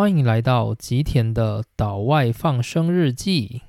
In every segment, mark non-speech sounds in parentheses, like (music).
欢迎来到吉田的岛外放生日记。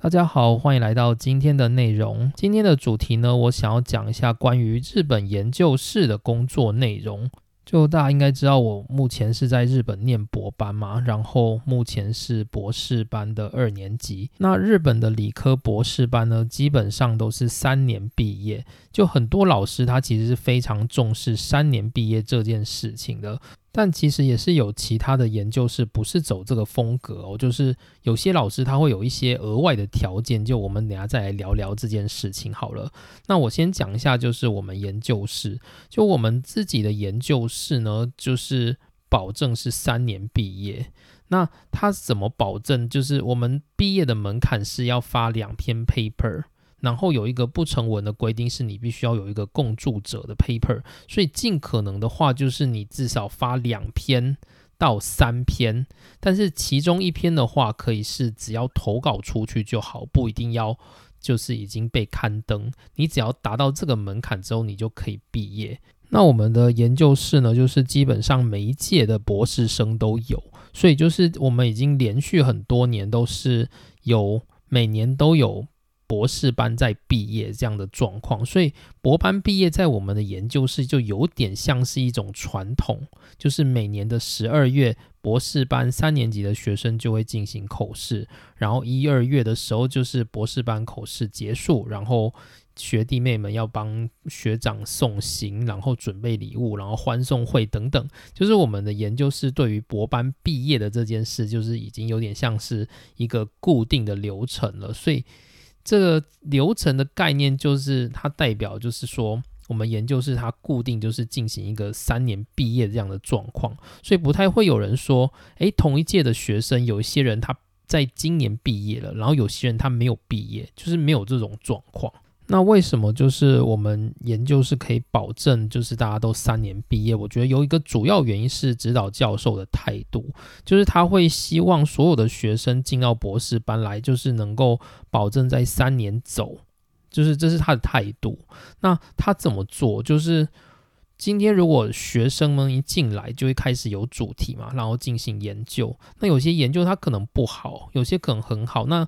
大家好，欢迎来到今天的内容。今天的主题呢，我想要讲一下关于日本研究室的工作内容。就大家应该知道，我目前是在日本念博班嘛，然后目前是博士班的二年级。那日本的理科博士班呢，基本上都是三年毕业，就很多老师他其实是非常重视三年毕业这件事情的。但其实也是有其他的研究是不是走这个风格哦，就是有些老师他会有一些额外的条件，就我们等下再来聊聊这件事情好了。那我先讲一下，就是我们研究室，就我们自己的研究室呢，就是保证是三年毕业。那他怎么保证？就是我们毕业的门槛是要发两篇 paper。然后有一个不成文的规定，是你必须要有一个共著者的 paper，所以尽可能的话，就是你至少发两篇到三篇，但是其中一篇的话，可以是只要投稿出去就好，不一定要就是已经被刊登。你只要达到这个门槛之后，你就可以毕业。那我们的研究室呢，就是基本上每一届的博士生都有，所以就是我们已经连续很多年都是有每年都有。博士班在毕业这样的状况，所以博班毕业在我们的研究室就有点像是一种传统，就是每年的十二月，博士班三年级的学生就会进行口试，然后一二月的时候就是博士班口试结束，然后学弟妹们要帮学长送行，然后准备礼物，然后欢送会等等，就是我们的研究室对于博班毕业的这件事，就是已经有点像是一个固定的流程了，所以。这个流程的概念就是，它代表就是说，我们研究是它固定就是进行一个三年毕业这样的状况，所以不太会有人说，诶，同一届的学生有一些人他在今年毕业了，然后有些人他没有毕业，就是没有这种状况。那为什么就是我们研究是可以保证，就是大家都三年毕业？我觉得有一个主要原因是指导教授的态度，就是他会希望所有的学生进到博士班来，就是能够保证在三年走，就是这是他的态度。那他怎么做？就是今天如果学生们一进来就会开始有主题嘛，然后进行研究，那有些研究它可能不好，有些可能很好，那。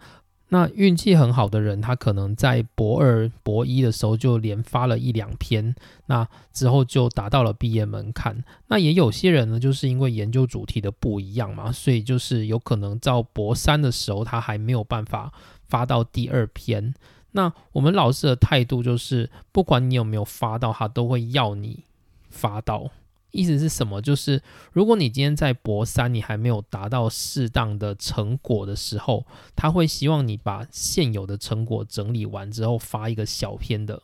那运气很好的人，他可能在博二、博一的时候就连发了一两篇，那之后就达到了毕业门槛。那也有些人呢，就是因为研究主题的不一样嘛，所以就是有可能到博三的时候，他还没有办法发到第二篇。那我们老师的态度就是，不管你有没有发到，他都会要你发到。意思是什么？就是如果你今天在博三，你还没有达到适当的成果的时候，他会希望你把现有的成果整理完之后发一个小篇的，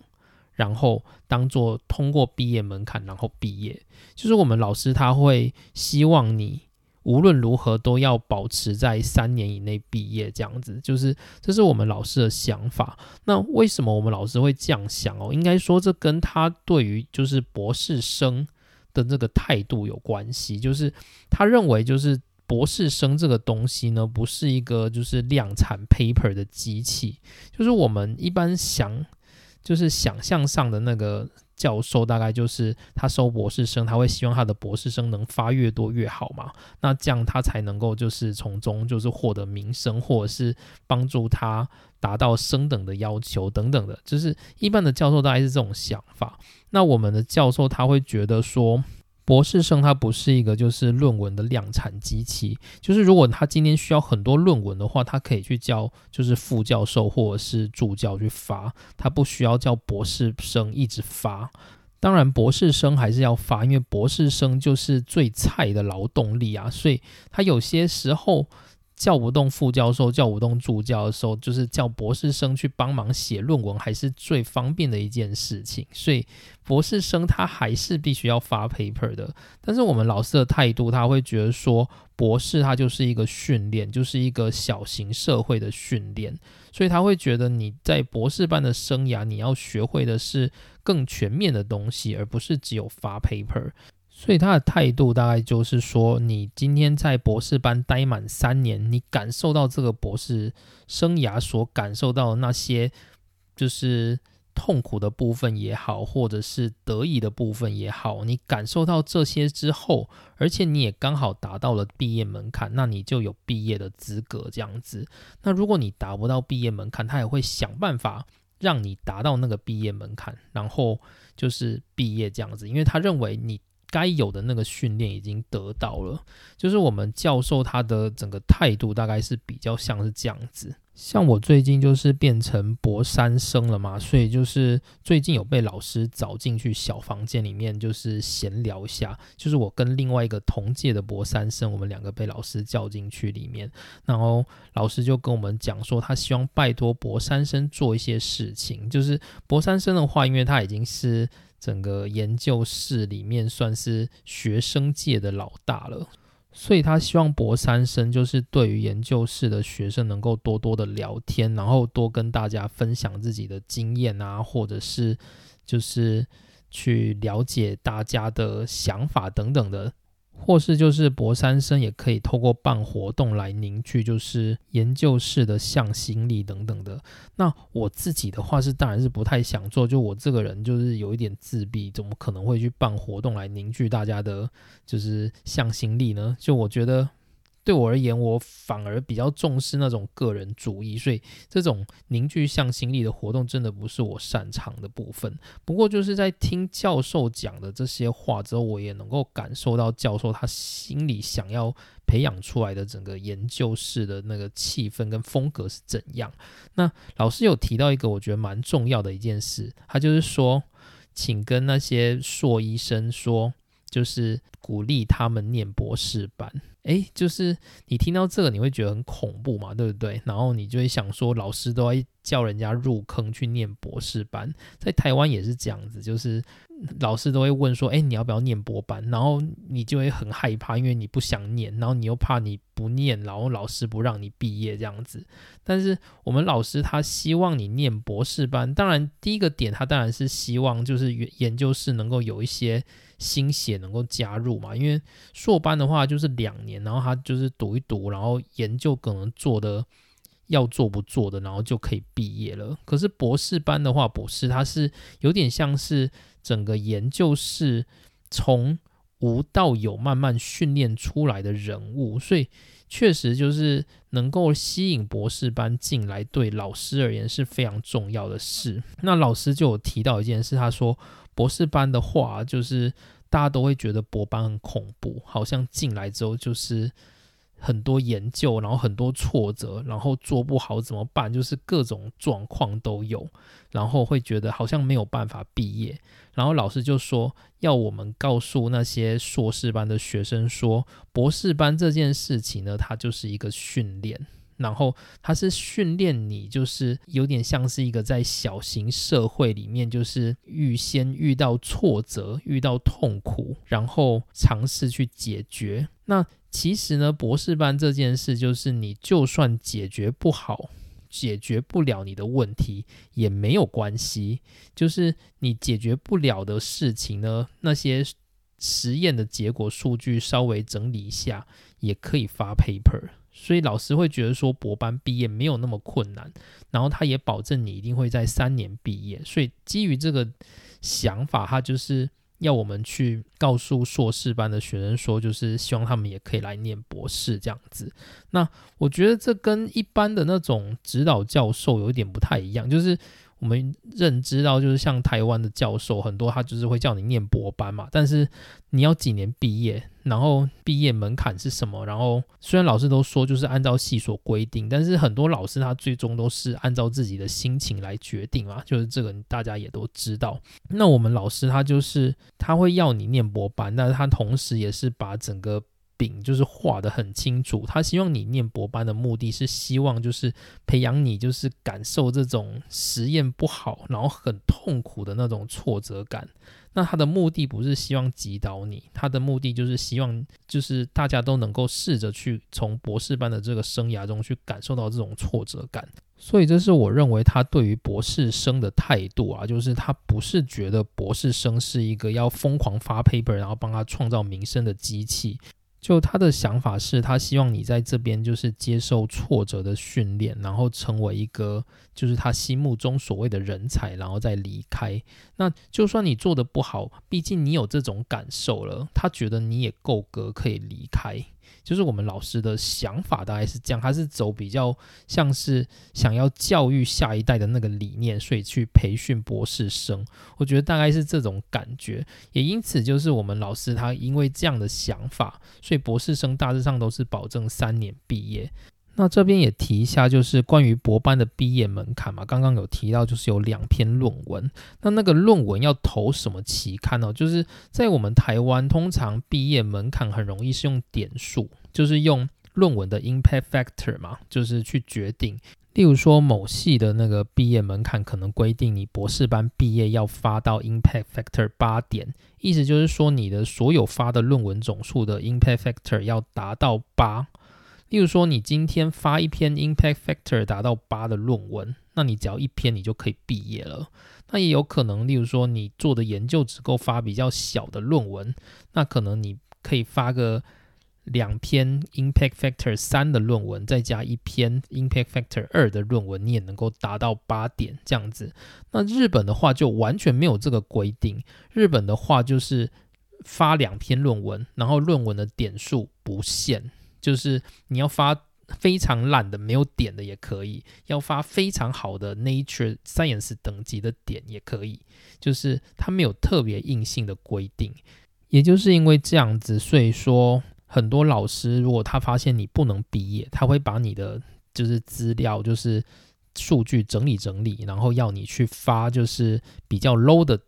然后当做通过毕业门槛，然后毕业。就是我们老师他会希望你无论如何都要保持在三年以内毕业，这样子。就是这是我们老师的想法。那为什么我们老师会这样想哦？应该说这跟他对于就是博士生。的这个态度有关系，就是他认为，就是博士生这个东西呢，不是一个就是量产 paper 的机器，就是我们一般想，就是想象上的那个教授，大概就是他收博士生，他会希望他的博士生能发越多越好嘛，那这样他才能够就是从中就是获得名声，或者是帮助他达到升等的要求等等的，就是一般的教授大概是这种想法。那我们的教授他会觉得说，博士生他不是一个就是论文的量产机器，就是如果他今天需要很多论文的话，他可以去教就是副教授或者是助教去发，他不需要叫博士生一直发。当然，博士生还是要发，因为博士生就是最菜的劳动力啊，所以他有些时候。叫不动副教授，叫不动助教的时候，就是叫博士生去帮忙写论文，还是最方便的一件事情。所以博士生他还是必须要发 paper 的。但是我们老师的态度，他会觉得说，博士他就是一个训练，就是一个小型社会的训练。所以他会觉得你在博士班的生涯，你要学会的是更全面的东西，而不是只有发 paper。所以他的态度大概就是说，你今天在博士班待满三年，你感受到这个博士生涯所感受到的那些，就是痛苦的部分也好，或者是得意的部分也好，你感受到这些之后，而且你也刚好达到了毕业门槛，那你就有毕业的资格这样子。那如果你达不到毕业门槛，他也会想办法让你达到那个毕业门槛，然后就是毕业这样子，因为他认为你。(laughs) 该有的那个训练已经得到了，就是我们教授他的整个态度大概是比较像是这样子。像我最近就是变成博三生了嘛，所以就是最近有被老师找进去小房间里面，就是闲聊一下。就是我跟另外一个同届的博三生，我们两个被老师叫进去里面，然后老师就跟我们讲说，他希望拜托博三生做一些事情。就是博三生的话，因为他已经是。整个研究室里面算是学生界的老大了，所以他希望博三生就是对于研究室的学生能够多多的聊天，然后多跟大家分享自己的经验啊，或者是就是去了解大家的想法等等的。或是就是博三生也可以透过办活动来凝聚，就是研究室的向心力等等的。那我自己的话是当然是不太想做，就我这个人就是有一点自闭，怎么可能会去办活动来凝聚大家的，就是向心力呢？就我觉得。对我而言，我反而比较重视那种个人主义，所以这种凝聚向心力的活动真的不是我擅长的部分。不过就是在听教授讲的这些话之后，我也能够感受到教授他心里想要培养出来的整个研究室的那个气氛跟风格是怎样。那老师有提到一个我觉得蛮重要的一件事，他就是说，请跟那些硕医生说，就是鼓励他们念博士班。哎，就是你听到这个，你会觉得很恐怖嘛，对不对？然后你就会想说，老师都要叫人家入坑去念博士班，在台湾也是这样子，就是老师都会问说，哎，你要不要念博班？然后你就会很害怕，因为你不想念，然后你又怕你不念，然后老师不让你毕业这样子。但是我们老师他希望你念博士班，当然第一个点他当然是希望就是研究室能够有一些。新血能够加入嘛？因为硕班的话就是两年，然后他就是读一读，然后研究可能做的要做不做的，然后就可以毕业了。可是博士班的话，博士他是有点像是整个研究室从无到有慢慢训练出来的人物，所以确实就是能够吸引博士班进来，对老师而言是非常重要的事。那老师就有提到一件事，他说。博士班的话，就是大家都会觉得博班很恐怖，好像进来之后就是很多研究，然后很多挫折，然后做不好怎么办？就是各种状况都有，然后会觉得好像没有办法毕业。然后老师就说要我们告诉那些硕士班的学生说，博士班这件事情呢，它就是一个训练。然后它是训练你，就是有点像是一个在小型社会里面，就是预先遇到挫折、遇到痛苦，然后尝试去解决。那其实呢，博士班这件事，就是你就算解决不好、解决不了你的问题也没有关系，就是你解决不了的事情呢，那些实验的结果数据稍微整理一下，也可以发 paper。所以老师会觉得说博班毕业没有那么困难，然后他也保证你一定会在三年毕业。所以基于这个想法，他就是要我们去告诉硕士班的学生说，就是希望他们也可以来念博士这样子。那我觉得这跟一般的那种指导教授有一点不太一样，就是。我们认知到，就是像台湾的教授很多，他就是会叫你念博班嘛。但是你要几年毕业，然后毕业门槛是什么？然后虽然老师都说就是按照系所规定，但是很多老师他最终都是按照自己的心情来决定嘛。就是这个大家也都知道。那我们老师他就是他会要你念博班，但是他同时也是把整个饼就是画的很清楚，他希望你念博班的目的是希望就是培养你就是感受这种实验不好，然后很痛苦的那种挫折感。那他的目的不是希望击倒你，他的目的就是希望就是大家都能够试着去从博士班的这个生涯中去感受到这种挫折感。所以这是我认为他对于博士生的态度啊，就是他不是觉得博士生是一个要疯狂发 paper 然后帮他创造名声的机器。就他的想法是，他希望你在这边就是接受挫折的训练，然后成为一个就是他心目中所谓的人才，然后再离开。那就算你做的不好，毕竟你有这种感受了，他觉得你也够格可以离开。就是我们老师的想法大概是这样，他是走比较像是想要教育下一代的那个理念，所以去培训博士生。我觉得大概是这种感觉，也因此就是我们老师他因为这样的想法，所以博士生大致上都是保证三年毕业。那这边也提一下，就是关于博班的毕业门槛嘛，刚刚有提到，就是有两篇论文。那那个论文要投什么期刊呢？就是在我们台湾，通常毕业门槛很容易是用点数，就是用论文的 impact factor 嘛，就是去决定。例如说，某系的那个毕业门槛可能规定你博士班毕业要发到 impact factor 八点，意思就是说你的所有发的论文总数的 impact factor 要达到八。例如说，你今天发一篇 impact factor 达到八的论文，那你只要一篇，你就可以毕业了。那也有可能，例如说，你做的研究只够发比较小的论文，那可能你可以发个两篇 impact factor 三的论文，再加一篇 impact factor 二的论文，你也能够达到八点这样子。那日本的话就完全没有这个规定，日本的话就是发两篇论文，然后论文的点数不限。就是你要发非常烂的没有点的也可以，要发非常好的 Nature Science 等级的点也可以，就是它没有特别硬性的规定。也就是因为这样子，所以说很多老师如果他发现你不能毕业，他会把你的就是资料就是数据整理整理，然后要你去发就是比较 low 的。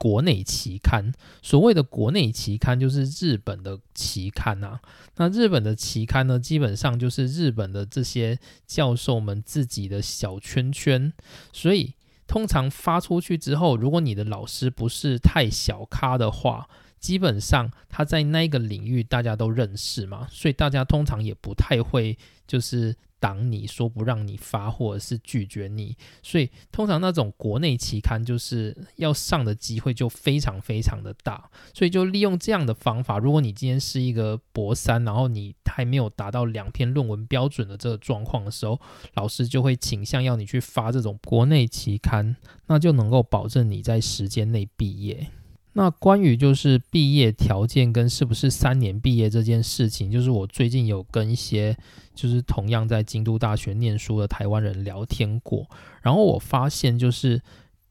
国内期刊，所谓的国内期刊就是日本的期刊啊。那日本的期刊呢，基本上就是日本的这些教授们自己的小圈圈。所以通常发出去之后，如果你的老师不是太小咖的话，基本上他在那个领域大家都认识嘛，所以大家通常也不太会就是。挡你说不让你发，或者是拒绝你，所以通常那种国内期刊就是要上的机会就非常非常的大，所以就利用这样的方法。如果你今天是一个博三，然后你还没有达到两篇论文标准的这个状况的时候，老师就会倾向要你去发这种国内期刊，那就能够保证你在时间内毕业。那关于就是毕业条件跟是不是三年毕业这件事情，就是我最近有跟一些就是同样在京都大学念书的台湾人聊天过，然后我发现就是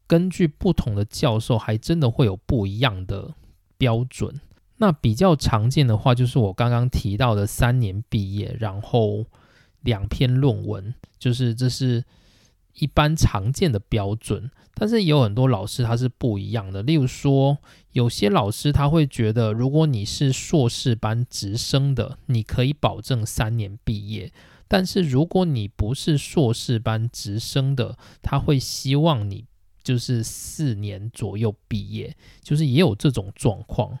根据不同的教授，还真的会有不一样的标准。那比较常见的话，就是我刚刚提到的三年毕业，然后两篇论文，就是这是。一般常见的标准，但是也有很多老师他是不一样的。例如说，有些老师他会觉得，如果你是硕士班直升的，你可以保证三年毕业；但是如果你不是硕士班直升的，他会希望你就是四年左右毕业，就是也有这种状况。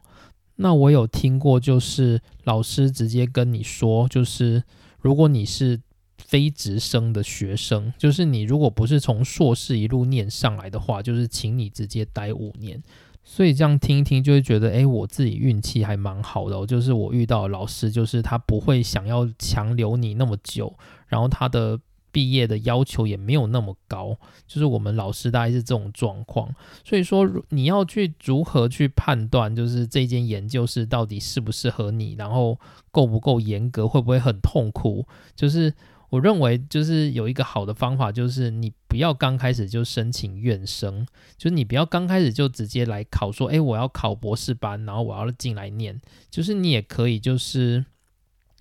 那我有听过，就是老师直接跟你说，就是如果你是。非直升的学生，就是你如果不是从硕士一路念上来的话，就是请你直接待五年。所以这样听一听，就会觉得，哎，我自己运气还蛮好的。就是我遇到老师，就是他不会想要强留你那么久，然后他的毕业的要求也没有那么高。就是我们老师大概是这种状况。所以说，你要去如何去判断，就是这间研究室到底适不适合你，然后够不够严格，会不会很痛苦，就是。我认为就是有一个好的方法，就是你不要刚开始就申请院生，就是你不要刚开始就直接来考，说，哎，我要考博士班，然后我要进来念，就是你也可以就是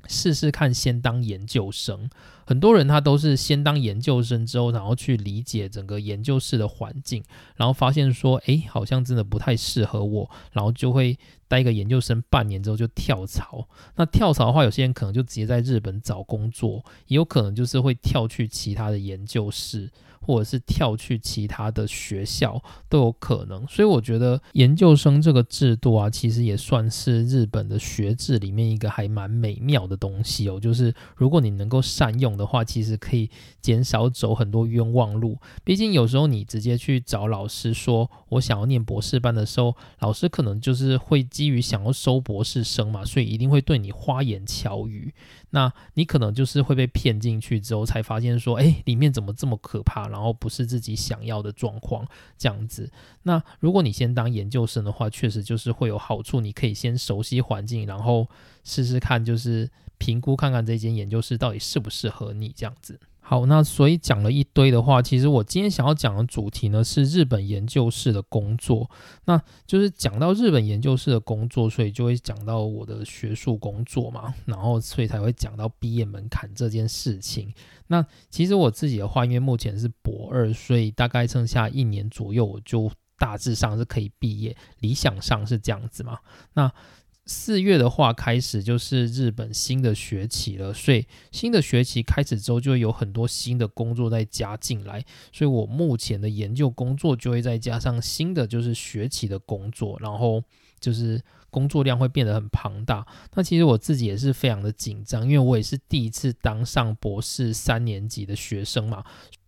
试试看，先当研究生。很多人他都是先当研究生之后，然后去理解整个研究室的环境，然后发现说，哎，好像真的不太适合我，然后就会待个研究生半年之后就跳槽。那跳槽的话，有些人可能就直接在日本找工作，也有可能就是会跳去其他的研究室。或者是跳去其他的学校都有可能，所以我觉得研究生这个制度啊，其实也算是日本的学制里面一个还蛮美妙的东西哦。就是如果你能够善用的话，其实可以减少走很多冤枉路。毕竟有时候你直接去找老师说我想要念博士班的时候，老师可能就是会基于想要收博士生嘛，所以一定会对你花言巧语。那你可能就是会被骗进去之后，才发现说，哎，里面怎么这么可怕？然然后不是自己想要的状况，这样子。那如果你先当研究生的话，确实就是会有好处，你可以先熟悉环境，然后试试看，就是评估看看这间研究室到底适不适合你这样子。好，那所以讲了一堆的话，其实我今天想要讲的主题呢是日本研究室的工作。那就是讲到日本研究室的工作，所以就会讲到我的学术工作嘛，然后所以才会讲到毕业门槛这件事情。那其实我自己的话，因为目前是博二，所以大概剩下一年左右，我就大致上是可以毕业，理想上是这样子嘛。那四月的话，开始就是日本新的学期了，所以新的学期开始之后，就会有很多新的工作在加进来，所以我目前的研究工作就会再加上新的就是学期的工作，然后就是工作量会变得很庞大。那其实我自己也是非常的紧张，因为我也是第一次当上博士三年级的学生嘛，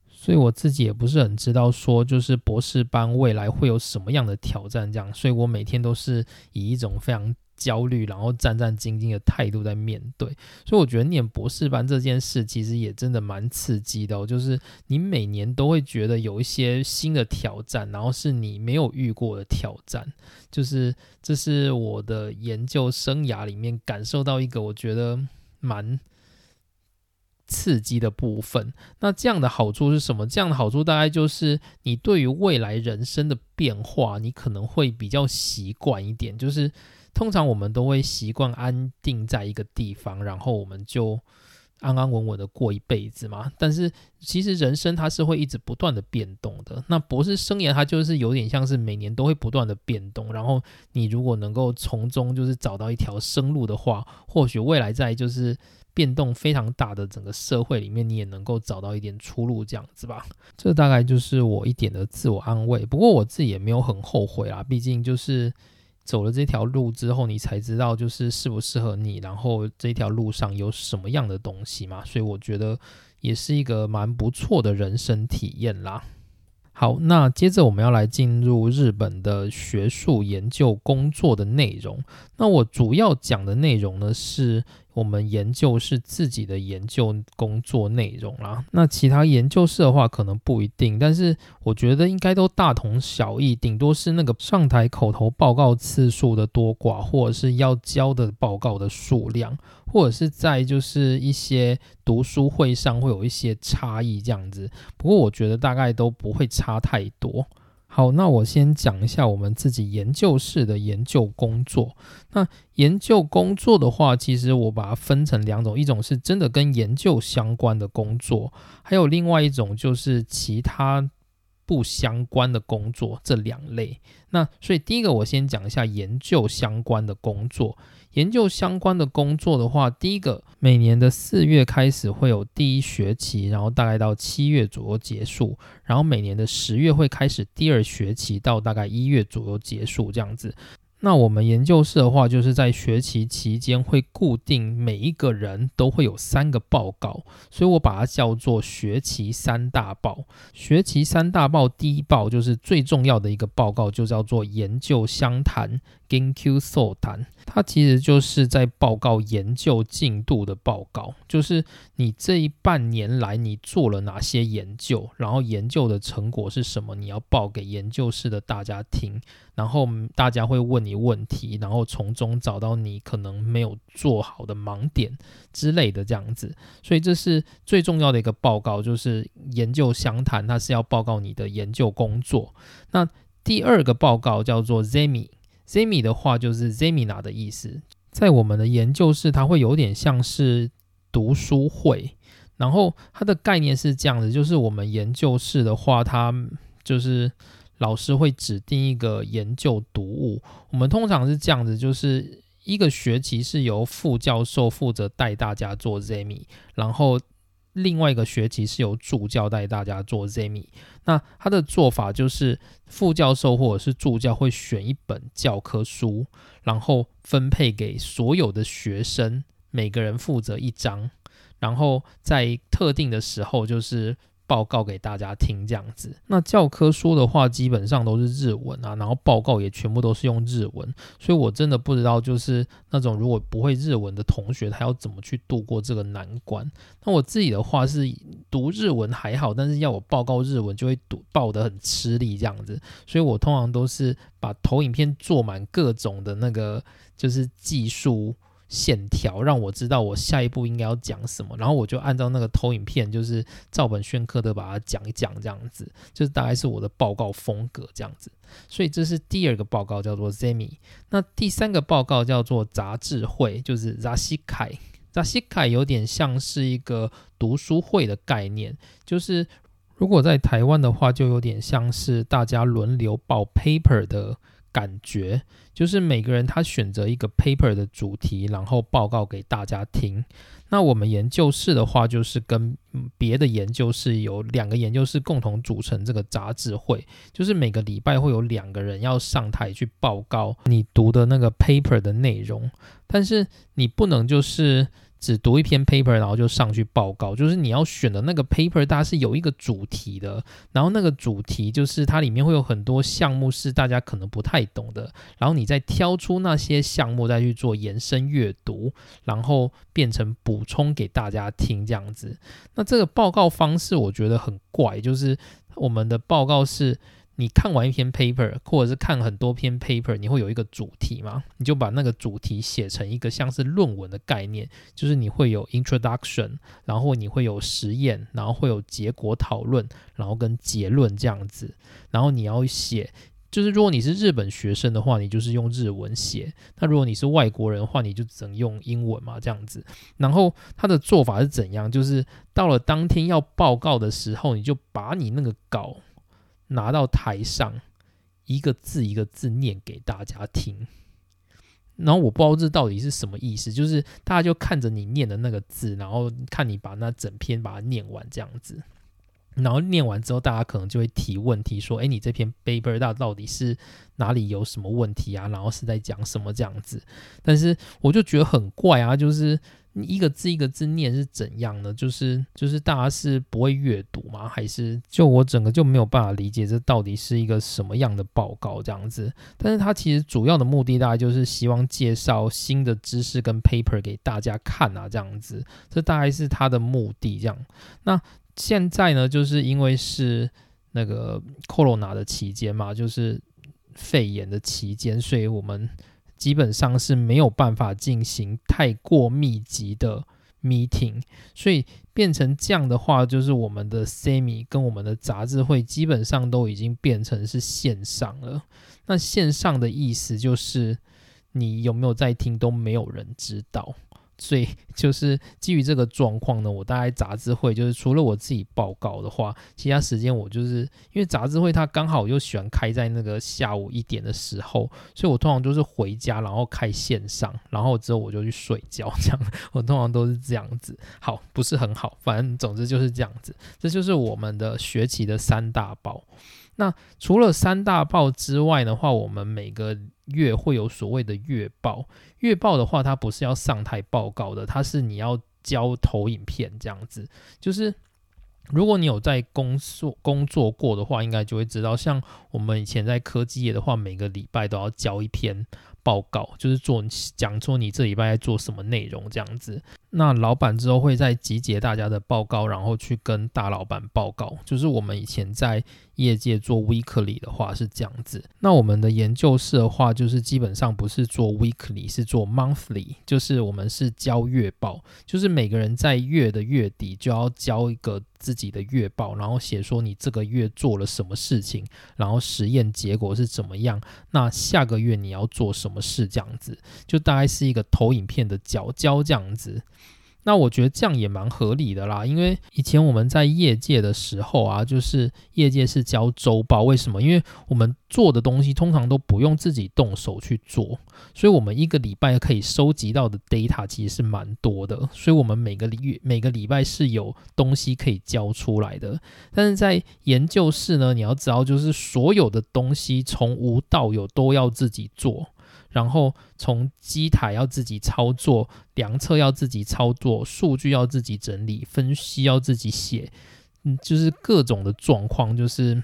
所以我自己也不是很知道说就是博士班未来会有什么样的挑战，这样，所以我每天都是以一种非常。焦虑，然后战战兢兢的态度在面对，所以我觉得念博士班这件事其实也真的蛮刺激的，就是你每年都会觉得有一些新的挑战，然后是你没有遇过的挑战，就是这是我的研究生涯里面感受到一个我觉得蛮刺激的部分。那这样的好处是什么？这样的好处大概就是你对于未来人生的变化，你可能会比较习惯一点，就是。通常我们都会习惯安定在一个地方，然后我们就安安稳稳的过一辈子嘛。但是其实人生它是会一直不断的变动的。那博士生涯它就是有点像是每年都会不断的变动，然后你如果能够从中就是找到一条生路的话，或许未来在就是变动非常大的整个社会里面，你也能够找到一点出路，这样子吧。这大概就是我一点的自我安慰。不过我自己也没有很后悔啊，毕竟就是。走了这条路之后，你才知道就是适不适合你，然后这条路上有什么样的东西嘛，所以我觉得也是一个蛮不错的人生体验啦。好，那接着我们要来进入日本的学术研究工作的内容。那我主要讲的内容呢是。我们研究是自己的研究工作内容啦，那其他研究室的话可能不一定，但是我觉得应该都大同小异，顶多是那个上台口头报告次数的多寡，或者是要交的报告的数量，或者是在就是一些读书会上会有一些差异这样子。不过我觉得大概都不会差太多。好，那我先讲一下我们自己研究室的研究工作。那研究工作的话，其实我把它分成两种，一种是真的跟研究相关的工作，还有另外一种就是其他不相关的工作，这两类。那所以第一个，我先讲一下研究相关的工作。研究相关的工作的话，第一个，每年的四月开始会有第一学期，然后大概到七月左右结束，然后每年的十月会开始第二学期，到大概一月左右结束这样子。那我们研究室的话，就是在学期期间会固定每一个人都会有三个报告，所以我把它叫做学期三大报。学期三大报第一报就是最重要的一个报告，就叫做研究相谈。研究座谈，它其实就是在报告研究进度的报告，就是你这一半年来你做了哪些研究，然后研究的成果是什么，你要报给研究室的大家听，然后大家会问你问题，然后从中找到你可能没有做好的盲点之类的这样子，所以这是最重要的一个报告，就是研究详谈，它是要报告你的研究工作。那第二个报告叫做 Zemi。Zemi 的话就是 Zemina 的意思，在我们的研究室，它会有点像是读书会。然后它的概念是这样子，就是我们研究室的话，它就是老师会指定一个研究读物，我们通常是这样子，就是一个学期是由副教授负责带大家做 Zemi，然后另外一个学期是由助教带大家做 Zemi。那他的做法就是副教授或者是助教会选一本教科书，然后分配给所有的学生，每个人负责一张。然后在特定的时候，就是报告给大家听这样子。那教科书的话，基本上都是日文啊，然后报告也全部都是用日文。所以我真的不知道，就是那种如果不会日文的同学，他要怎么去度过这个难关。那我自己的话是读日文还好，但是要我报告日文，就会读报得很吃力这样子。所以我通常都是把投影片做满各种的那个，就是技术。线条让我知道我下一步应该要讲什么，然后我就按照那个投影片，就是照本宣科的把它讲一讲，这样子，就是大概是我的报告风格这样子。所以这是第二个报告叫做 Zemi，那第三个报告叫做杂志会，就是 Zasika。Zasika 有点像是一个读书会的概念，就是如果在台湾的话，就有点像是大家轮流报 paper 的。感觉就是每个人他选择一个 paper 的主题，然后报告给大家听。那我们研究室的话，就是跟别的研究室有两个研究室共同组成这个杂志会，就是每个礼拜会有两个人要上台去报告你读的那个 paper 的内容，但是你不能就是。只读一篇 paper，然后就上去报告。就是你要选的那个 paper，它是有一个主题的，然后那个主题就是它里面会有很多项目是大家可能不太懂的，然后你再挑出那些项目再去做延伸阅读，然后变成补充给大家听这样子。那这个报告方式我觉得很怪，就是我们的报告是。你看完一篇 paper，或者是看很多篇 paper，你会有一个主题吗？你就把那个主题写成一个像是论文的概念，就是你会有 introduction，然后你会有实验，然后会有结果讨论，然后跟结论这样子。然后你要写，就是如果你是日本学生的话，你就是用日文写；那如果你是外国人的话，你就只能用英文嘛，这样子。然后他的做法是怎样？就是到了当天要报告的时候，你就把你那个稿。拿到台上，一个字一个字念给大家听，然后我不知道这到底是什么意思，就是大家就看着你念的那个字，然后看你把那整篇把它念完这样子，然后念完之后，大家可能就会提问题，说：“哎，你这篇 paper 到到底是哪里有什么问题啊？然后是在讲什么这样子？”但是我就觉得很怪啊，就是。你一个字一个字念是怎样呢？就是就是大家是不会阅读吗？还是就我整个就没有办法理解这到底是一个什么样的报告这样子？但是它其实主要的目的大概就是希望介绍新的知识跟 paper 给大家看啊，这样子，这大概是它的目的。这样，那现在呢，就是因为是那个 corona 的期间嘛，就是肺炎的期间，所以我们。基本上是没有办法进行太过密集的 meeting，所以变成这样的话，就是我们的 semi 跟我们的杂志会基本上都已经变成是线上了。那线上的意思就是你有没有在听都没有人知道。所以 (laughs) 就是基于这个状况呢，我大概杂志会就是除了我自己报告的话，其他时间我就是因为杂志会它刚好又喜欢开在那个下午一点的时候，所以我通常都是回家然后开线上，然后之后我就去睡觉，这样我通常都是这样子。好，不是很好，反正总之就是这样子。这就是我们的学期的三大包。那除了三大报之外的话，我们每个月会有所谓的月报。月报的话，它不是要上台报告的，它是你要交投影片这样子。就是如果你有在工作工作过的话，应该就会知道，像我们以前在科技业的话，每个礼拜都要交一篇报告，就是做讲说你这礼拜在做什么内容这样子。那老板之后会再集结大家的报告，然后去跟大老板报告。就是我们以前在。业界做 weekly 的话是这样子，那我们的研究室的话，就是基本上不是做 weekly，是做 monthly，就是我们是交月报，就是每个人在月的月底就要交一个自己的月报，然后写说你这个月做了什么事情，然后实验结果是怎么样，那下个月你要做什么事这样子，就大概是一个投影片的交交这样子。那我觉得这样也蛮合理的啦，因为以前我们在业界的时候啊，就是业界是交周报，为什么？因为我们做的东西通常都不用自己动手去做，所以我们一个礼拜可以收集到的 data 其实是蛮多的，所以我们每个礼每个礼拜是有东西可以交出来的。但是在研究室呢，你要知道，就是所有的东西从无到有都要自己做。然后从机台要自己操作，量测要自己操作，数据要自己整理，分析要自己写，嗯，就是各种的状况，就是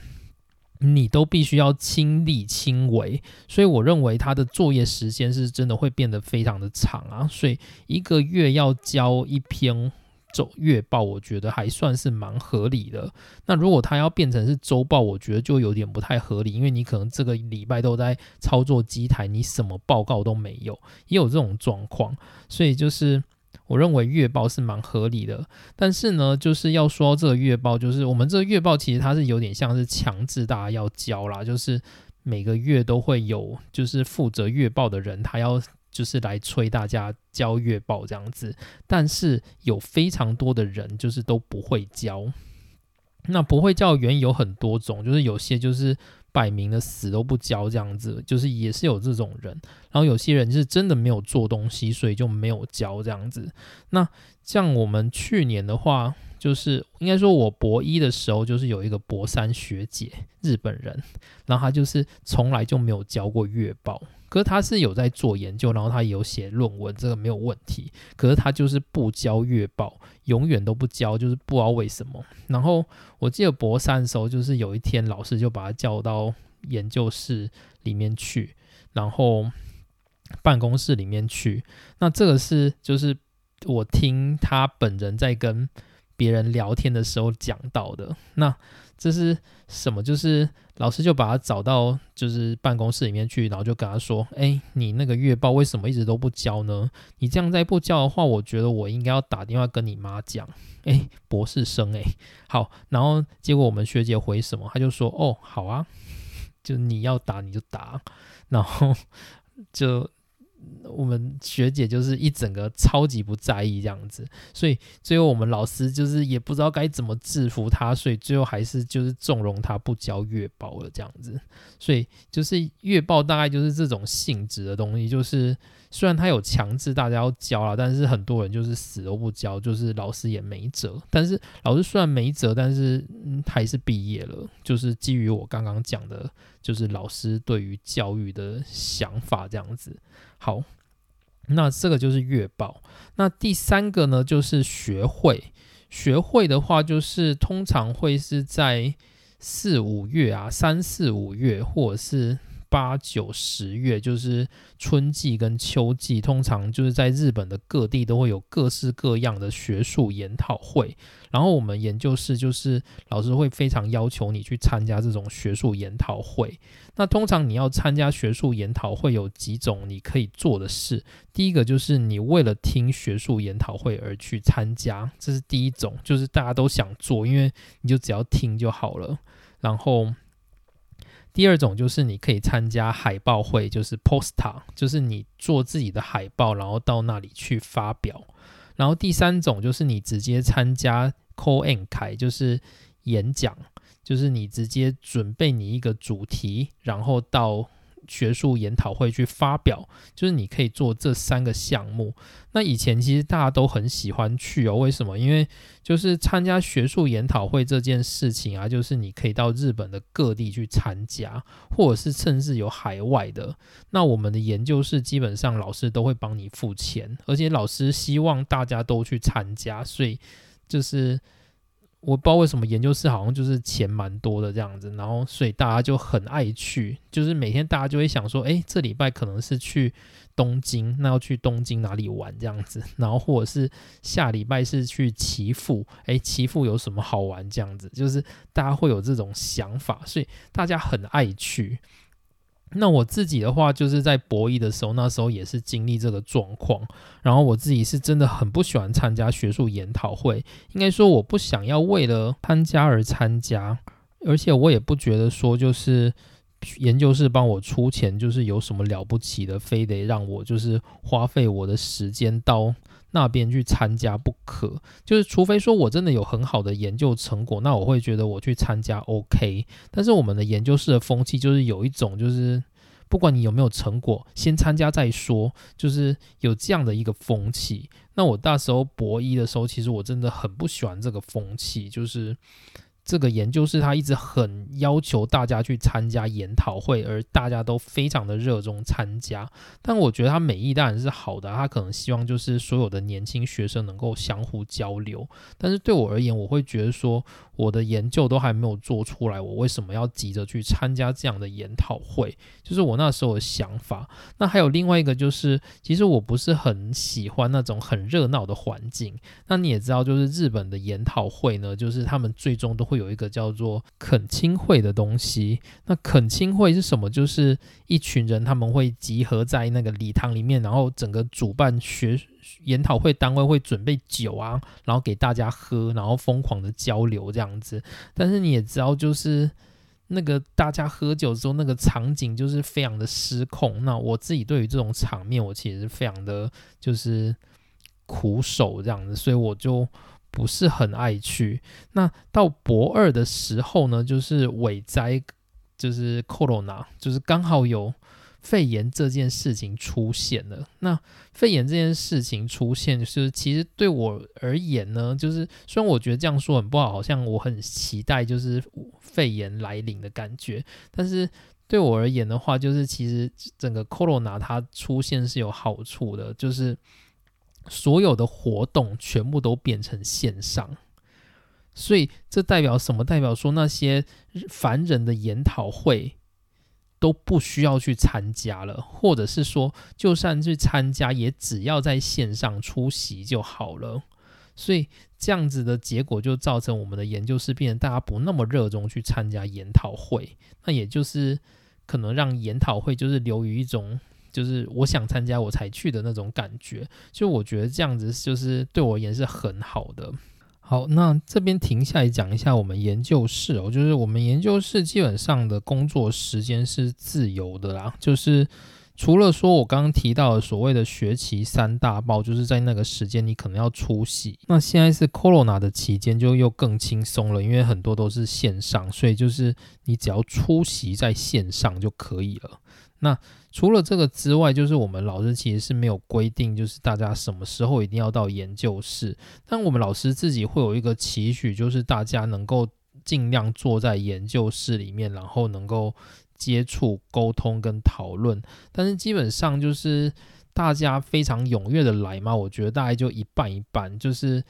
你都必须要亲力亲为。所以我认为他的作业时间是真的会变得非常的长啊，所以一个月要交一篇。周月报我觉得还算是蛮合理的。那如果它要变成是周报，我觉得就有点不太合理，因为你可能这个礼拜都在操作机台，你什么报告都没有，也有这种状况。所以就是我认为月报是蛮合理的。但是呢，就是要说这个月报，就是我们这个月报其实它是有点像是强制大家要交啦，就是每个月都会有就是负责月报的人，他要。就是来催大家交月报这样子，但是有非常多的人就是都不会交。那不会交原因有很多种，就是有些就是摆明了死都不交这样子，就是也是有这种人。然后有些人就是真的没有做东西，所以就没有交这样子。那像我们去年的话，就是应该说我博一的时候，就是有一个博三学姐，日本人，然后她就是从来就没有交过月报。可是他是有在做研究，然后他有写论文，这个没有问题。可是他就是不交月报，永远都不交，就是不知道为什么。然后我记得博三的时候，就是有一天老师就把他叫到研究室里面去，然后办公室里面去。那这个是就是我听他本人在跟别人聊天的时候讲到的。那这是什么？就是老师就把他找到就是办公室里面去，然后就跟他说：“哎，你那个月报为什么一直都不交呢？你这样再不交的话，我觉得我应该要打电话跟你妈讲。”哎，博士生哎，好，然后结果我们学姐回什么？他就说：“哦，好啊，就你要打你就打。”然后 (laughs) 就。我们学姐就是一整个超级不在意这样子，所以最后我们老师就是也不知道该怎么制服他，所以最后还是就是纵容他不交月报了这样子。所以就是月报大概就是这种性质的东西，就是虽然他有强制大家要交了，但是很多人就是死都不交，就是老师也没辙。但是老师虽然没辙，但是嗯还是毕业了。就是基于我刚刚讲的，就是老师对于教育的想法这样子。好，那这个就是月报。那第三个呢，就是学会。学会的话，就是通常会是在四五月啊，三四五月，或者是。八九十月就是春季跟秋季，通常就是在日本的各地都会有各式各样的学术研讨会。然后我们研究室就是老师会非常要求你去参加这种学术研讨会。那通常你要参加学术研讨会有几种你可以做的事。第一个就是你为了听学术研讨会而去参加，这是第一种，就是大家都想做，因为你就只要听就好了。然后。第二种就是你可以参加海报会，就是 poster，就是你做自己的海报，然后到那里去发表。然后第三种就是你直接参加 call and 开，就是演讲，就是你直接准备你一个主题，然后到。学术研讨会去发表，就是你可以做这三个项目。那以前其实大家都很喜欢去哦，为什么？因为就是参加学术研讨会这件事情啊，就是你可以到日本的各地去参加，或者是甚至有海外的。那我们的研究室基本上老师都会帮你付钱，而且老师希望大家都去参加，所以就是。我不知道为什么研究室好像就是钱蛮多的这样子，然后所以大家就很爱去，就是每天大家就会想说，哎，这礼拜可能是去东京，那要去东京哪里玩这样子，然后或者是下礼拜是去岐阜，哎，岐阜有什么好玩这样子，就是大家会有这种想法，所以大家很爱去。那我自己的话，就是在博弈的时候，那时候也是经历这个状况。然后我自己是真的很不喜欢参加学术研讨会，应该说我不想要为了参加而参加，而且我也不觉得说就是研究室帮我出钱，就是有什么了不起的，非得让我就是花费我的时间到。那边去参加不可。就是除非说我真的有很好的研究成果，那我会觉得我去参加 OK。但是我们的研究室的风气就是有一种就是。不管你有没有成果，先参加再说，就是有这样的一个风气。那我那时候博一的时候，其实我真的很不喜欢这个风气，就是。这个研究室他一直很要求大家去参加研讨会，而大家都非常的热衷参加。但我觉得他美意当然是好的，他可能希望就是所有的年轻学生能够相互交流。但是对我而言，我会觉得说我的研究都还没有做出来，我为什么要急着去参加这样的研讨会？就是我那时候的想法。那还有另外一个就是，其实我不是很喜欢那种很热闹的环境。那你也知道，就是日本的研讨会呢，就是他们最终都会。有一个叫做恳亲会的东西，那恳亲会是什么？就是一群人他们会集合在那个礼堂里面，然后整个主办学研讨会单位会准备酒啊，然后给大家喝，然后疯狂的交流这样子。但是你也知道，就是那个大家喝酒之后，那个场景就是非常的失控。那我自己对于这种场面，我其实是非常的就是苦手这样子，所以我就。不是很爱去。那到博二的时候呢，就是尾灾，就是 corona，就是刚好有肺炎这件事情出现了。那肺炎这件事情出现，就是其实对我而言呢，就是虽然我觉得这样说很不好，好像我很期待就是肺炎来临的感觉，但是对我而言的话，就是其实整个 corona 它出现是有好处的，就是。所有的活动全部都变成线上，所以这代表什么？代表说那些凡人的研讨会都不需要去参加了，或者是说，就算去参加，也只要在线上出席就好了。所以这样子的结果就造成我们的研究室变得大家不那么热衷去参加研讨会，那也就是可能让研讨会就是流于一种。就是我想参加我才去的那种感觉，就我觉得这样子就是对我而言是很好的。好，那这边停下来讲一下我们研究室哦，就是我们研究室基本上的工作时间是自由的啦，就是除了说我刚刚提到的所谓的学期三大报，就是在那个时间你可能要出席。那现在是 Corona 的期间，就又更轻松了，因为很多都是线上，所以就是你只要出席在线上就可以了。那除了这个之外，就是我们老师其实是没有规定，就是大家什么时候一定要到研究室。但我们老师自己会有一个期许，就是大家能够尽量坐在研究室里面，然后能够接触、沟通跟讨论。但是基本上就是大家非常踊跃的来嘛，我觉得大概就一半一半，就是。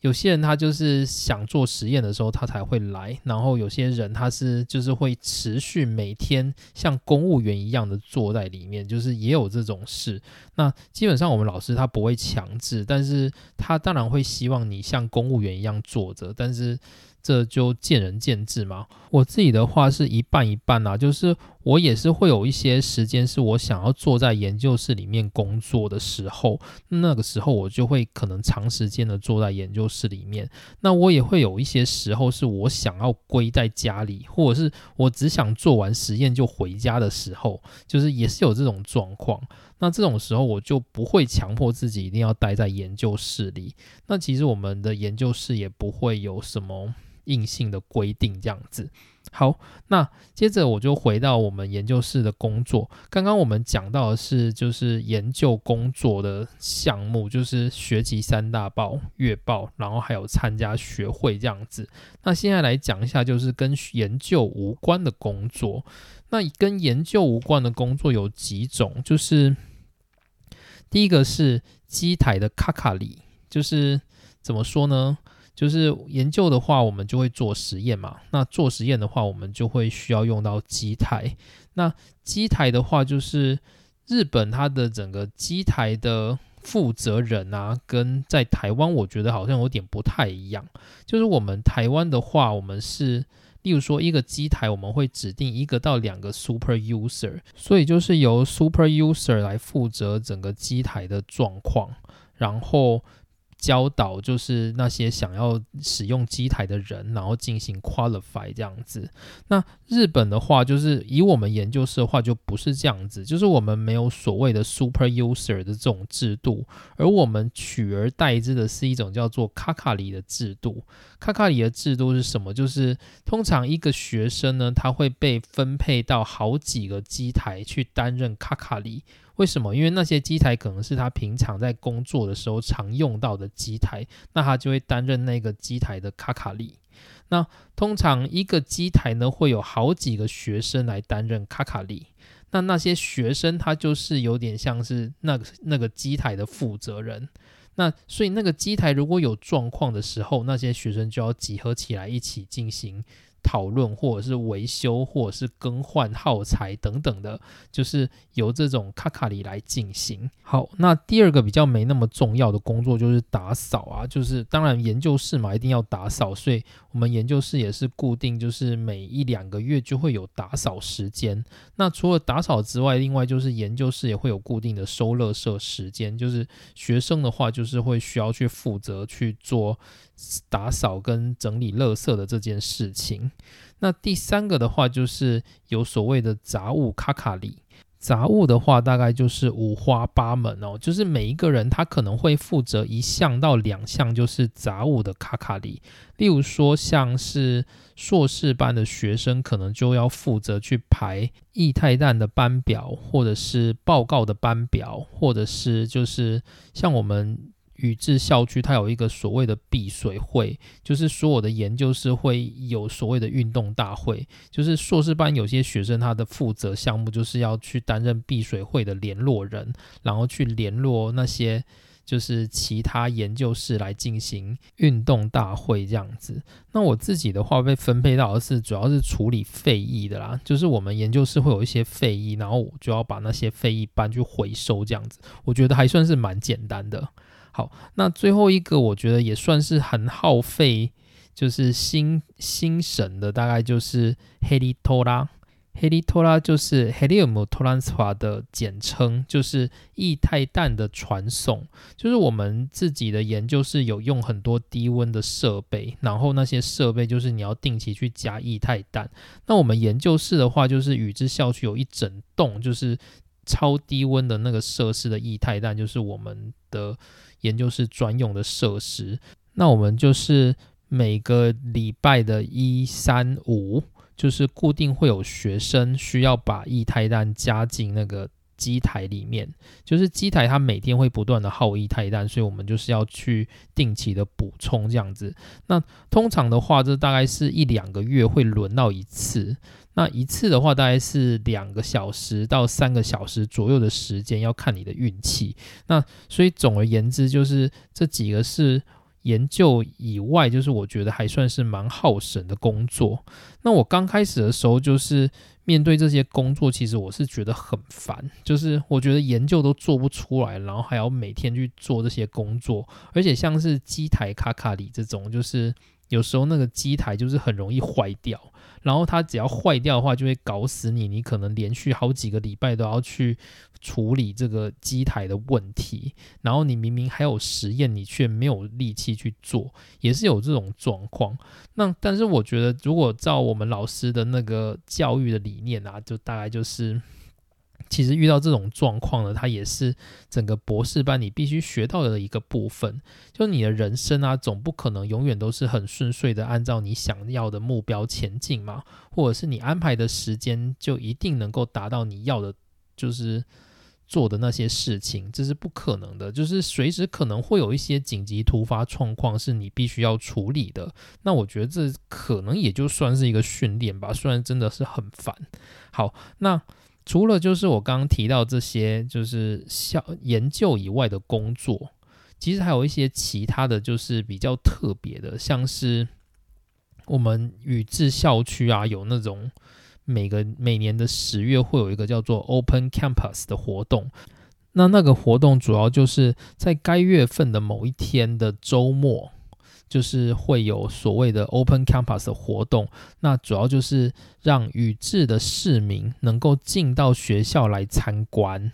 有些人他就是想做实验的时候他才会来，然后有些人他是就是会持续每天像公务员一样的坐在里面，就是也有这种事。那基本上我们老师他不会强制，但是他当然会希望你像公务员一样坐着，但是。这就见仁见智嘛。我自己的话是一半一半啊，就是我也是会有一些时间是我想要坐在研究室里面工作的时候，那个时候我就会可能长时间的坐在研究室里面。那我也会有一些时候是我想要归在家里，或者是我只想做完实验就回家的时候，就是也是有这种状况。那这种时候我就不会强迫自己一定要待在研究室里。那其实我们的研究室也不会有什么。硬性的规定这样子，好，那接着我就回到我们研究室的工作。刚刚我们讲到的是就是研究工作的项目，就是学习三大报、月报，然后还有参加学会这样子。那现在来讲一下，就是跟研究无关的工作。那跟研究无关的工作有几种，就是第一个是机台的卡卡里，就是怎么说呢？就是研究的话，我们就会做实验嘛。那做实验的话，我们就会需要用到机台。那机台的话，就是日本它的整个机台的负责人啊，跟在台湾我觉得好像有点不太一样。就是我们台湾的话，我们是例如说一个机台，我们会指定一个到两个 super user，所以就是由 super user 来负责整个机台的状况，然后。教导就是那些想要使用机台的人，然后进行 qualify 这样子。那日本的话，就是以我们研究室的话，就不是这样子，就是我们没有所谓的 super user 的这种制度，而我们取而代之的是一种叫做卡卡里的制度。卡卡里的制度是什么？就是通常一个学生呢，他会被分配到好几个机台去担任卡卡里。为什么？因为那些机台可能是他平常在工作的时候常用到的机台，那他就会担任那个机台的卡卡利。那通常一个机台呢，会有好几个学生来担任卡卡利。那那些学生他就是有点像是那个那个机台的负责人。那所以那个机台如果有状况的时候，那些学生就要集合起来一起进行。讨论或者是维修或者是更换耗材等等的，就是由这种卡卡里来进行。好，那第二个比较没那么重要的工作就是打扫啊，就是当然研究室嘛一定要打扫，所以我们研究室也是固定，就是每一两个月就会有打扫时间。那除了打扫之外，另外就是研究室也会有固定的收垃圾时间，就是学生的话就是会需要去负责去做。打扫跟整理垃圾的这件事情，那第三个的话就是有所谓的杂物卡卡里。杂物的话大概就是五花八门哦，就是每一个人他可能会负责一项到两项，就是杂物的卡卡里。例如说，像是硕士班的学生，可能就要负责去排液态氮的班表，或者是报告的班表，或者是就是像我们。宇治校区它有一个所谓的避水会，就是所有的研究室会有所谓的运动大会，就是硕士班有些学生他的负责项目就是要去担任避水会的联络人，然后去联络那些就是其他研究室来进行运动大会这样子。那我自己的话被分配到的是主要是处理废液的啦，就是我们研究室会有一些废液，然后我就要把那些废液搬去回收这样子，我觉得还算是蛮简单的。好，那最后一个我觉得也算是很耗费，就是心心神的，大概就是黑利托拉。黑利托拉就是 helium transfer 的简称，就是液态氮的传送。就是我们自己的研究是有用很多低温的设备，然后那些设备就是你要定期去加液态氮。那我们研究室的话，就是宇之校区有一整栋，就是超低温的那个设施的液态氮，就是我们的。研究室专用的设施，那我们就是每个礼拜的一三五，就是固定会有学生需要把液态氮加进那个机台里面，就是机台它每天会不断的耗液态氮，所以我们就是要去定期的补充这样子。那通常的话，这大概是一两个月会轮到一次。那一次的话，大概是两个小时到三个小时左右的时间，要看你的运气。那所以总而言之，就是这几个是研究以外，就是我觉得还算是蛮耗神的工作。那我刚开始的时候，就是面对这些工作，其实我是觉得很烦，就是我觉得研究都做不出来，然后还要每天去做这些工作，而且像是机台卡卡里这种，就是有时候那个机台就是很容易坏掉。然后它只要坏掉的话，就会搞死你。你可能连续好几个礼拜都要去处理这个机台的问题。然后你明明还有实验，你却没有力气去做，也是有这种状况。那但是我觉得，如果照我们老师的那个教育的理念啊，就大概就是。其实遇到这种状况呢，它也是整个博士班你必须学到的一个部分。就你的人生啊，总不可能永远都是很顺遂的，按照你想要的目标前进嘛，或者是你安排的时间就一定能够达到你要的，就是做的那些事情，这是不可能的。就是随时可能会有一些紧急突发状况是你必须要处理的。那我觉得这可能也就算是一个训练吧，虽然真的是很烦。好，那。除了就是我刚刚提到这些就是校研究以外的工作，其实还有一些其他的就是比较特别的，像是我们宇治校区啊，有那种每个每年的十月会有一个叫做 Open Campus 的活动，那那个活动主要就是在该月份的某一天的周末。就是会有所谓的 Open Campus 的活动，那主要就是让宇治的市民能够进到学校来参观。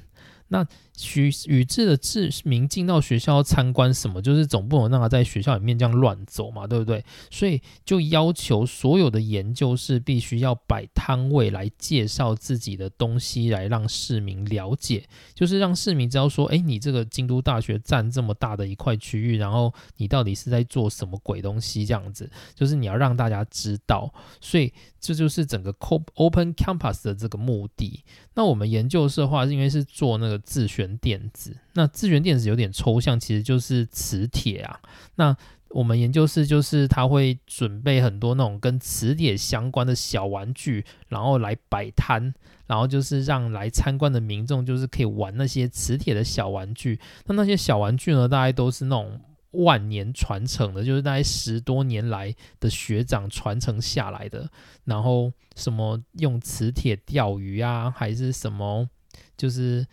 那许宇智的志明进到学校参观什么，就是总不能让他在学校里面这样乱走嘛，对不对？所以就要求所有的研究室必须要摆摊位来介绍自己的东西，来让市民了解，就是让市民知道说，哎，你这个京都大学占这么大的一块区域，然后你到底是在做什么鬼东西？这样子，就是你要让大家知道，所以这就是整个 Open Campus 的这个目的。那我们研究室的话，因为是做那个自选电子，那自源电子有点抽象，其实就是磁铁啊。那我们研究室就是他会准备很多那种跟磁铁相关的小玩具，然后来摆摊，然后就是让来参观的民众就是可以玩那些磁铁的小玩具。那那些小玩具呢，大概都是那种。万年传承的，就是大概十多年来的学长传承下来的。然后什么用磁铁钓鱼啊，还是什么，就是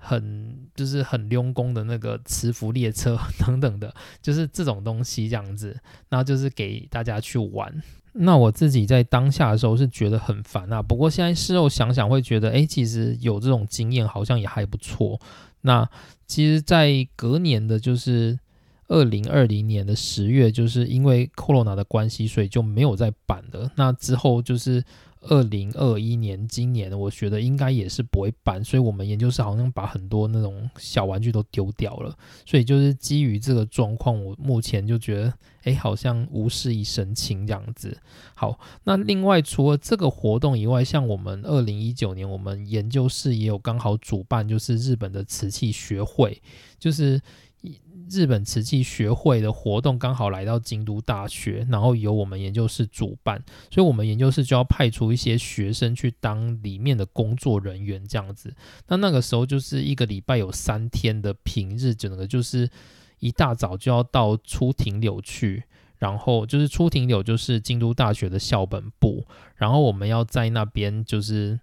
很就是很用功的那个磁浮列车 (laughs) 等等的，就是这种东西这样子。然后就是给大家去玩。那我自己在当下的时候是觉得很烦啊。不过现在事后想想，会觉得哎，其实有这种经验好像也还不错。那其实，在隔年的，就是。二零二零年的十月，就是因为 Corona 的关系，所以就没有再办了。那之后就是二零二一年，今年我觉得应该也是不会办，所以我们研究室好像把很多那种小玩具都丢掉了。所以就是基于这个状况，我目前就觉得，哎，好像无事一身轻这样子。好，那另外除了这个活动以外，像我们二零一九年，我们研究室也有刚好主办，就是日本的瓷器学会，就是。日本瓷器学会的活动刚好来到京都大学，然后由我们研究室主办，所以我们研究室就要派出一些学生去当里面的工作人员，这样子。那那个时候就是一个礼拜有三天的平日，整个就是一大早就要到出庭柳去，然后就是出庭柳就是京都大学的校本部，然后我们要在那边就是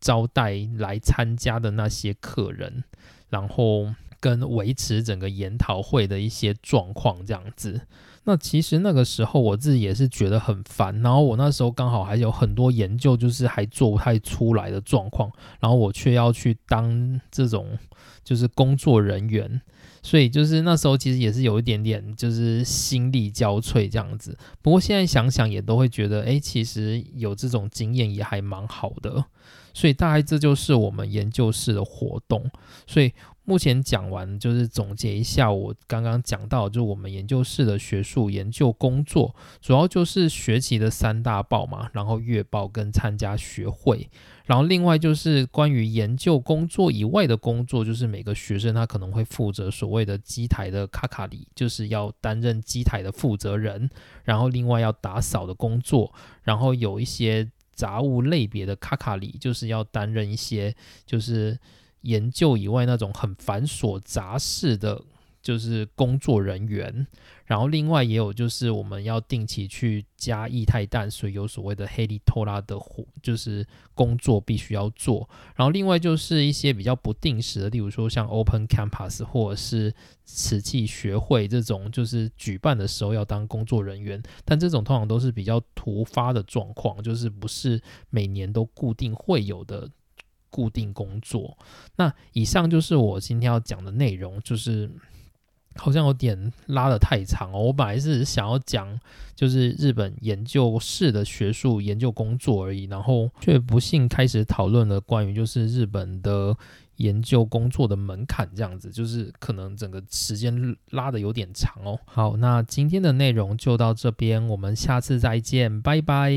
招待来参加的那些客人，然后。跟维持整个研讨会的一些状况这样子，那其实那个时候我自己也是觉得很烦，然后我那时候刚好还有很多研究，就是还做不太出来的状况，然后我却要去当这种就是工作人员，所以就是那时候其实也是有一点点就是心力交瘁这样子。不过现在想想也都会觉得，哎，其实有这种经验也还蛮好的。所以大概这就是我们研究室的活动。所以目前讲完，就是总结一下我刚刚讲到，就我们研究室的学术研究工作，主要就是学期的三大报嘛，然后月报跟参加学会，然后另外就是关于研究工作以外的工作，就是每个学生他可能会负责所谓的机台的卡卡里，就是要担任机台的负责人，然后另外要打扫的工作，然后有一些。杂物类别的卡卡里，就是要担任一些就是研究以外那种很繁琐杂事的，就是工作人员。然后另外也有就是我们要定期去加液态氮，所以有所谓的黑利托拉的活，就是工作必须要做。然后另外就是一些比较不定时的，例如说像 Open Campus 或者是瓷器学会这种，就是举办的时候要当工作人员。但这种通常都是比较突发的状况，就是不是每年都固定会有的固定工作。那以上就是我今天要讲的内容，就是。好像有点拉得太长哦。我本来是想要讲就是日本研究室的学术研究工作而已，然后却不幸开始讨论了关于就是日本的研究工作的门槛这样子，就是可能整个时间拉的有点长哦。好，那今天的内容就到这边，我们下次再见，拜拜。